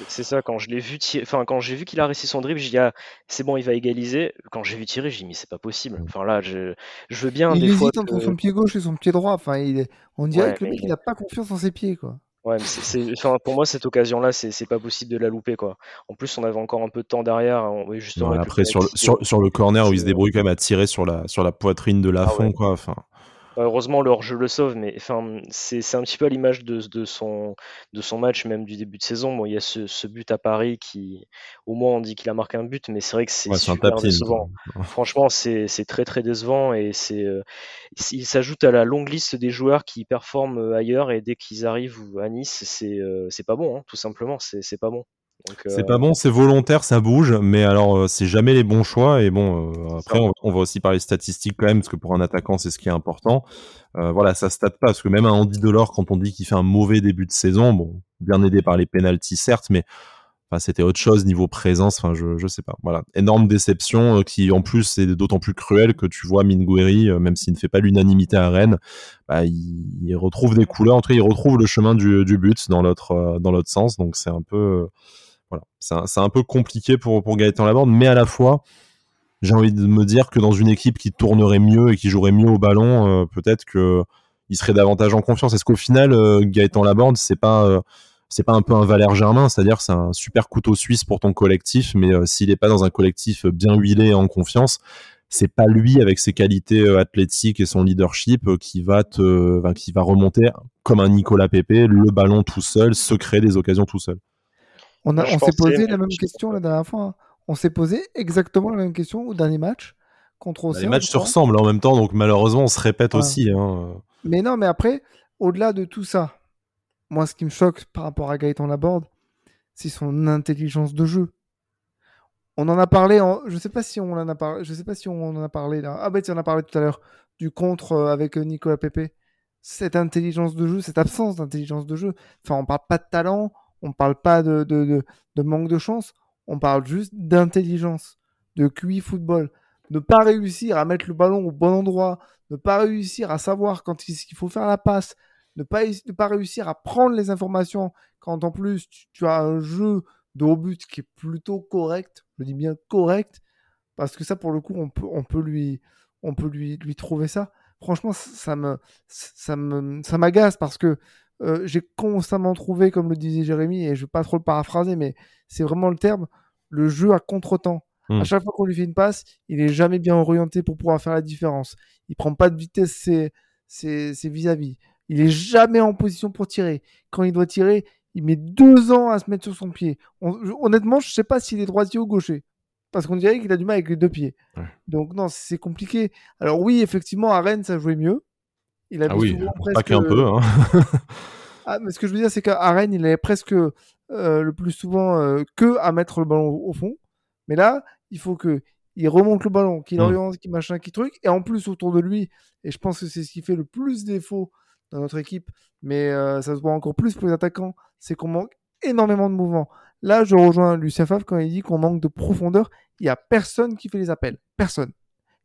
c'est ça quand je l'ai vu enfin quand j'ai vu qu'il a réussi son dribble, j'ai dit ah, c'est bon, il va égaliser. Quand j'ai vu tirer, j'ai dit mais c'est pas possible. Enfin là, je, je veux bien il des hésite entre son pied gauche et son pied droit. Enfin, il on dirait que le mec il a pas confiance en ses pieds quoi. Ouais, mais c'est, pour moi, cette occasion-là, c'est, pas possible de la louper, quoi. En plus, on avait encore un peu de temps derrière. après, sur le, sur, sur, le corner où il se débrouille quand même à tirer sur la, sur la poitrine de la ah quoi. Enfin. Heureusement, le hors-jeu le sauve, mais enfin, c'est un petit peu à l'image de, de, son, de son match, même du début de saison. Bon, il y a ce, ce but à Paris qui, au moins, on dit qu'il a marqué un but, mais c'est vrai que c'est super décevant. Franchement, c'est très très décevant et c'est euh, il s'ajoute à la longue liste des joueurs qui performent euh, ailleurs et dès qu'ils arrivent à Nice, c'est euh, c'est pas bon, hein, tout simplement, c'est pas bon. C'est pas bon, c'est volontaire, ça bouge, mais alors c'est jamais les bons choix. Et bon, après on, va aussi parler statistiques quand même, parce que pour un attaquant c'est ce qui est important. voilà, ça stade pas, parce que même un Andy Delors, quand on dit qu'il fait un mauvais début de saison, bon, bien aidé par les pénalties certes, mais c'était autre chose niveau présence. Enfin, je, je sais pas. Voilà, énorme déception euh, qui en plus c'est d'autant plus cruel que tu vois Mingueri, euh, même s'il ne fait pas l'unanimité à Rennes, bah, il, retrouve des couleurs. En tout cas, il retrouve le chemin du, du but dans l'autre euh, dans l'autre sens. Donc c'est un peu voilà, c'est un, un, peu compliqué pour pour Gaëtan Laborde, mais à la fois j'ai envie de me dire que dans une équipe qui tournerait mieux et qui jouerait mieux au ballon, peut-être que il serait davantage en confiance. Est-ce qu'au final, Gaëtan Laborde, c'est pas c'est pas un peu un Valère Germain, c'est-à-dire c'est un super couteau suisse pour ton collectif, mais euh, s'il n'est pas dans un collectif bien huilé et en confiance, c'est pas lui avec ses qualités euh, athlétiques et son leadership euh, qui va te, qui va remonter comme un Nicolas Pepe le ballon tout seul, se créer des occasions tout seul. On, on s'est posé la même question la dernière fois. Hein. On s'est posé exactement la même question au dernier match contre Océan. Les matchs se ressemblent en même temps, donc malheureusement on se répète aussi. Hein. Mais non, mais après, au-delà de tout ça, moi, ce qui me choque par rapport à Gaëtan Laborde, c'est son intelligence de jeu. On en a parlé, en... je sais pas si on en a parlé, je sais pas si on en a parlé là. Ah bah tu en as parlé tout à l'heure du contre euh, avec euh, Nicolas Pepe. Cette intelligence de jeu, cette absence d'intelligence de jeu. Enfin, on parle pas de talent, on parle pas de, de, de, manque de chance, on parle juste d'intelligence, de QI football. Ne pas réussir à mettre le ballon au bon endroit, ne pas réussir à savoir quand il faut faire la passe, ne pas, ne pas réussir à prendre les informations quand en plus tu, as un jeu de haut but qui est plutôt correct, je dis bien correct, parce que ça pour le coup on peut, on peut, lui, on peut lui, lui trouver ça. Franchement, ça me, ça me, ça m'agace parce que euh, j'ai constamment trouvé, comme le disait Jérémy, et je vais pas trop le paraphraser, mais c'est vraiment le terme, le jeu à contre-temps. À hmm. chaque fois qu'on lui fait une passe, il est jamais bien orienté pour pouvoir faire la différence. Il prend pas de vitesse ses, ses, ses vis-à-vis. Il est jamais en position pour tirer. Quand il doit tirer, il met deux ans à se mettre sur son pied. honnêtement, je ne sais pas s'il est droitier ou gaucher. Parce qu'on dirait qu'il a du mal avec les deux pieds. Donc non, c'est compliqué. Alors oui, effectivement, à Rennes, ça jouait mieux. Il avait ah oui, pas qu'un peu. Hein. ah, mais ce que je veux dire, c'est qu'à Rennes, il avait presque euh, le plus souvent euh, que à mettre le ballon au, fond. Mais là, il faut que il remonte le ballon, qu'il mm. oriente, qu'il machin, qu'il truc. Et en plus, autour de lui, et je pense que c'est ce qui fait le plus défaut dans notre équipe, mais euh, ça se voit encore plus pour les attaquants, c'est qu'on manque énormément de mouvement. Là, je rejoins Lucien Favre quand il dit qu'on manque de profondeur. Il n'y a personne qui fait les appels. Personne.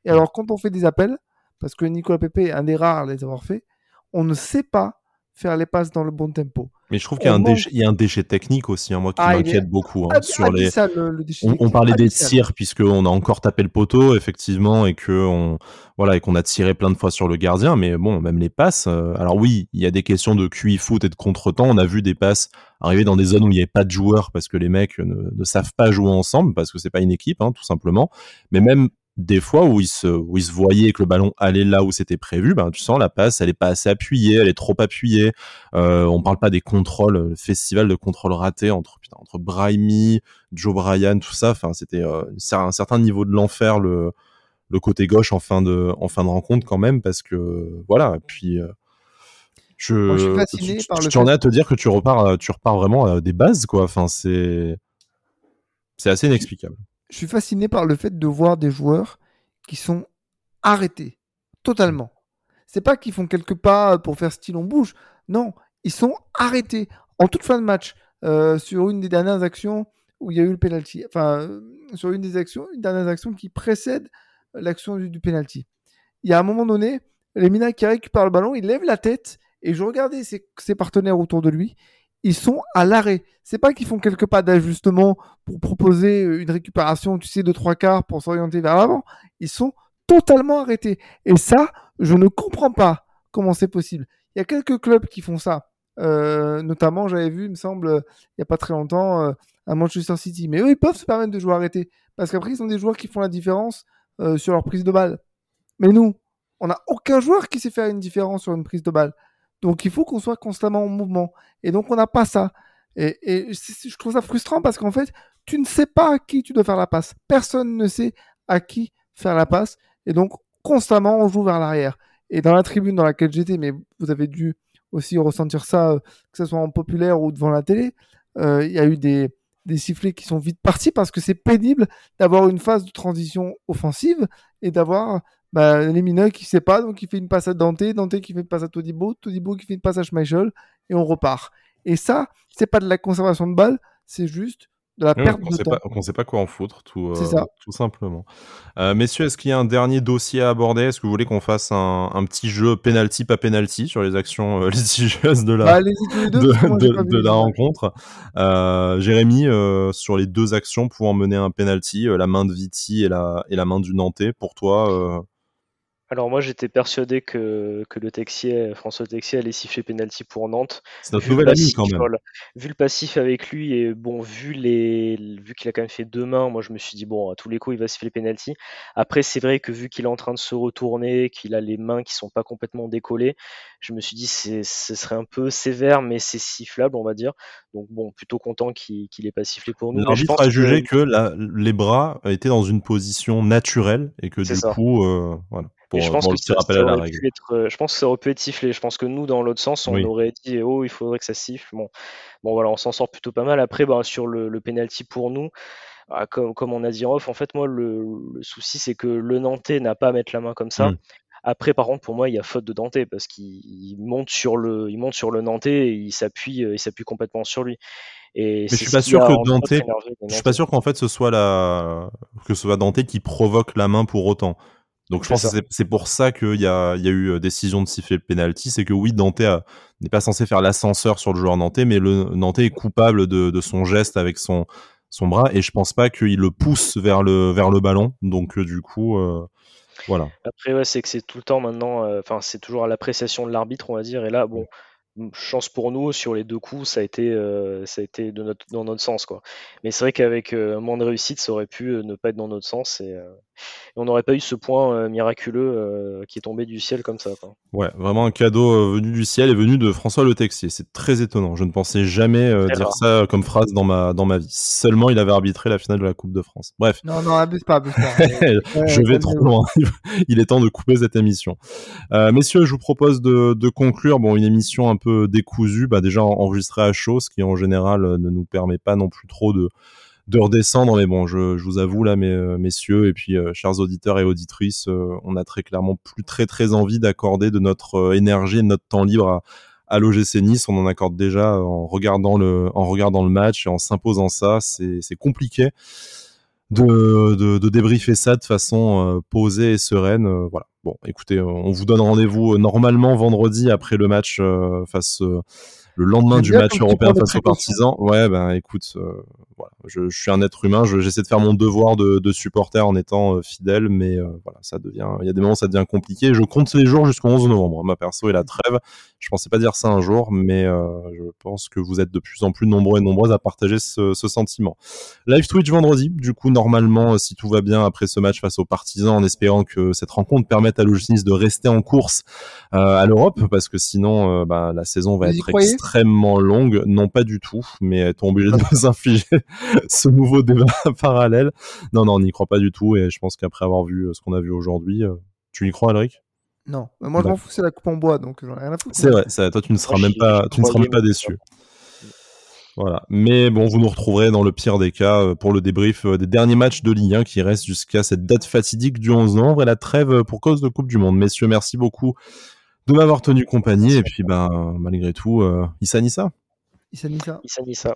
Et alors, quand on fait des appels, parce que Nicolas Pepe est un des rares à les avoir fait, on ne sait pas faire les passes dans le bon tempo. Mais je trouve qu'il y, y, a un déchet technique aussi, hein, moi qui ah, m'inquiète beaucoup. Hein, sur les... on, parlait des tirs puisqu'on a encore tapé le poteau, effectivement, et que on voilà et qu'on a tiré plein de fois sur le gardien. Mais bon, même les passes. Euh, alors oui, il y a des questions de QI foot et de contre-temps. On a vu des passes arriver dans des zones où il n'y avait pas de joueurs parce que les mecs ne, ne savent pas jouer ensemble parce que c'est pas une équipe, hein, tout simplement. Mais même des fois où il se, où il se voyait que le ballon allait là où c'était prévu, ben, tu sens la passe, elle est pas assez appuyée, elle est trop appuyée. Euh, on parle pas des contrôles, le festival de contrôle raté entre, putain, entre Brahimi, Joe Bryan, tout ça. Enfin, c'était euh, un certain niveau de l'enfer, le, le côté gauche en fin de, en fin de rencontre quand même, parce que, voilà. Et puis, euh, je, Moi, je suis fasciné tu, par tu, en as à te dire que tu repars, tu repars vraiment à des bases, quoi. Enfin, c'est, c'est assez inexplicable je suis fasciné par le fait de voir des joueurs qui sont arrêtés totalement. C'est pas qu'ils font quelques pas pour faire style on bouge. Non, ils sont arrêtés en toute fin de match euh, sur une des dernières actions où il y a eu le penalty. Enfin, euh, sur une des actions, une dernière action qui précède l'action du, penalty. Il y a un moment donné, Lemina qui récupère le ballon, il lève la tête et je regardais ses partenaires autour de lui ils sont à l'arrêt. C'est pas qu'ils font quelques pas d'ajustement pour proposer une récupération, tu sais, de trois quarts pour s'orienter vers l'avant. Ils sont totalement arrêtés. Et ça, je ne comprends pas comment c'est possible. Il y a quelques clubs qui font ça. Euh, notamment, j'avais vu, il me semble, il n'y a pas très longtemps, euh, à Manchester City. Mais eux, ils peuvent se permettre de jouer arrêtés. Parce qu'après, ils sont des joueurs qui font la différence euh, sur leur prise de balle. Mais nous, on n'a aucun joueur qui sait faire une différence sur une prise de balle. Donc il faut qu'on soit constamment en mouvement. Et donc on n'a pas ça. Et, je trouve ça frustrant parce qu'en fait, tu ne sais pas à qui tu dois faire la passe. Personne ne sait à qui faire la passe. Et donc constamment on joue vers l'arrière. Et dans la tribune dans laquelle j'étais, mais vous avez dû aussi ressentir ça, euh, que ce soit en populaire ou devant la télé, euh, il y a eu des sifflets qui sont vite partis parce que c'est pénible d'avoir une phase de transition offensive et d'avoir bah, Lemina qui sait pas, donc il fait une passe à Dante, Dante qui fait une passe à Todibo, Todibo qui fait une passe à Schmeichel, et on repart. Et ça, c'est pas de la conservation de balle, c'est juste de la perte on de sait temps. pas, on sait pas quoi en foutre, tout, euh, ça. tout simplement. Euh, messieurs, est-ce qu'il y a un dernier dossier à aborder? Est-ce que vous voulez qu'on fasse un, un petit jeu penalty pas penalty sur les actions euh, litigieuses de la, Bah, les deux, de, de- de la rencontre. Jérémy, sur les deux actions pouvant mener un penalty, la main de Viti et la, et la main du Nantais, pour toi, Alors moi j'étais persuadé que, que le Texier, François Texier allait siffler penalty pour Nantes. c'est notre Vu le nouvel ami passif, quand même. voilà. Vu le passif avec lui et bon vu les vu qu'il a quand même fait deux mains, moi je me suis dit bon à tous les coups il va siffler penalty. Après c'est vrai que vu qu'il est en train de se retourner, qu'il a les mains qui sont pas complètement décollées, je me suis dit c'est ce serait un peu sévère mais c'est sifflable on va dire. Donc bon plutôt content qu'il qu'il ait pas sifflé pour nous. L'arbitre a jugé que que la- les bras étaient dans une position naturelle et que du ça. coup, euh, voilà, pour, Mais je pense pour que ça, la règle. être, euh, je pense que ça aurait pu être sifflé. Je pense que nous, dans l'autre sens, on Oui. aurait dit oh, il faudrait que ça siffle. Bon, bon voilà, on s'en sort plutôt pas mal. Après, ben, sur le, le penalty pour nous, ah, comme, comme on a dit en off, en fait, moi, le, le souci, c'est que le Nantais n'a pas à mettre la main comme ça. Mm. Après, par contre, pour moi, il y a faute de Dante parce qu'il il monte sur le, il monte sur le Nantais et il s'appuie, euh, il s'appuie complètement sur lui. Et Mais je c'est suis pas sûr que je suis pas sûr qu'en fait ce soit la, que ce soit Dante qui provoque la main pour autant. Donc je pense que ça. c'est- c'est pour ça qu'il y a, il y a eu euh, décision de siffler le penalty, c'est que oui, Dante n'est pas censé faire l'ascenseur sur le joueur nantais, mais le Nantais est coupable de, de son geste avec son, son bras, et je pense pas qu'il le pousse vers le, vers le ballon. Donc euh, du coup, euh, voilà. Après, ouais, c'est que c'est tout le temps maintenant, euh, enfin, c'est toujours à l'appréciation de l'arbitre, on va dire. Et là, bon, chance pour nous, sur les deux coups, ça a été, euh, ça a été de notre, dans notre sens, quoi. Mais c'est vrai qu'avec euh, moins de réussite, ça aurait pu euh, ne pas être dans notre sens et, euh, et on n'aurait pas eu ce point euh, miraculeux euh, qui est tombé du ciel comme ça, quoi. Ouais, vraiment un cadeau euh, venu du ciel et venu de François Le Texier. C'est très étonnant. Je ne pensais jamais euh, dire ça comme phrase dans ma, dans ma vie. Seulement il avait arbitré la finale de la Coupe de France. Bref. Non, non, abuse pas, abuse pas. Je vais trop loin. Il est temps de couper cette émission. Euh, messieurs, je vous propose de, de conclure. Bon, une émission un peu décousue, bah déjà enregistrée à chaud, ce qui en général ne nous permet pas non plus trop de de redescendre. Mais bon, je, je vous avoue là, mes, euh, messieurs, et puis euh, chers auditeurs et auditrices, euh, on a très clairement plus très très envie d'accorder de notre énergie et de notre temps libre à, à l'OGC Nice. On en accorde déjà en regardant le en regardant le match et en s'imposant ça. C'est compliqué de, de, de débriefer ça de façon euh, posée et sereine. euh, voilà. Bon, écoutez, on vous donne rendez-vous normalement vendredi après le match face le lendemain du match européen face aux partisans. Ouais, ben écoute, voilà, je, je suis un être humain, je- j'essaie de faire mon devoir de, de supporter en étant euh, fidèle, mais euh, voilà, ça devient, il y a des moments où ça devient compliqué. Je compte les jours jusqu'au 11 novembre. Ma perso est la trêve. Je pensais pas dire ça un jour, mais euh, je pense que vous êtes de plus en plus nombreux et nombreuses à partager ce, ce sentiment. Live Twitch vendredi, du coup normalement si tout va bien après ce match face aux partisans, en espérant que cette rencontre permette à l'Olgis de rester en course euh, à l'Europe, parce que sinon euh, bah, la saison va Vous être extrêmement longue. Non pas du tout, mais est-on obligé de nous infliger ce nouveau débat parallèle Non, non, on n'y croit pas du tout, et je pense qu'après avoir vu euh, ce qu'on a vu aujourd'hui, euh, tu y crois, Alric? Non, mais moi je m'en fous, c'est la coupe en bois, donc j'en ai rien à foutre. C'est vrai, ça, toi tu ne seras Moi, même pas, tu ne seras même pas déçu. Voilà. Mais bon, vous nous retrouverez dans le pire des cas euh, pour le débrief des derniers matchs de Ligue 1 qui restent jusqu'à cette date fatidique du 11 novembre et la trêve pour cause de Coupe du Monde. Messieurs, merci beaucoup de m'avoir tenu compagnie et puis ben malgré tout, euh, Issa Nissa. Mis ça. Issa Nissa.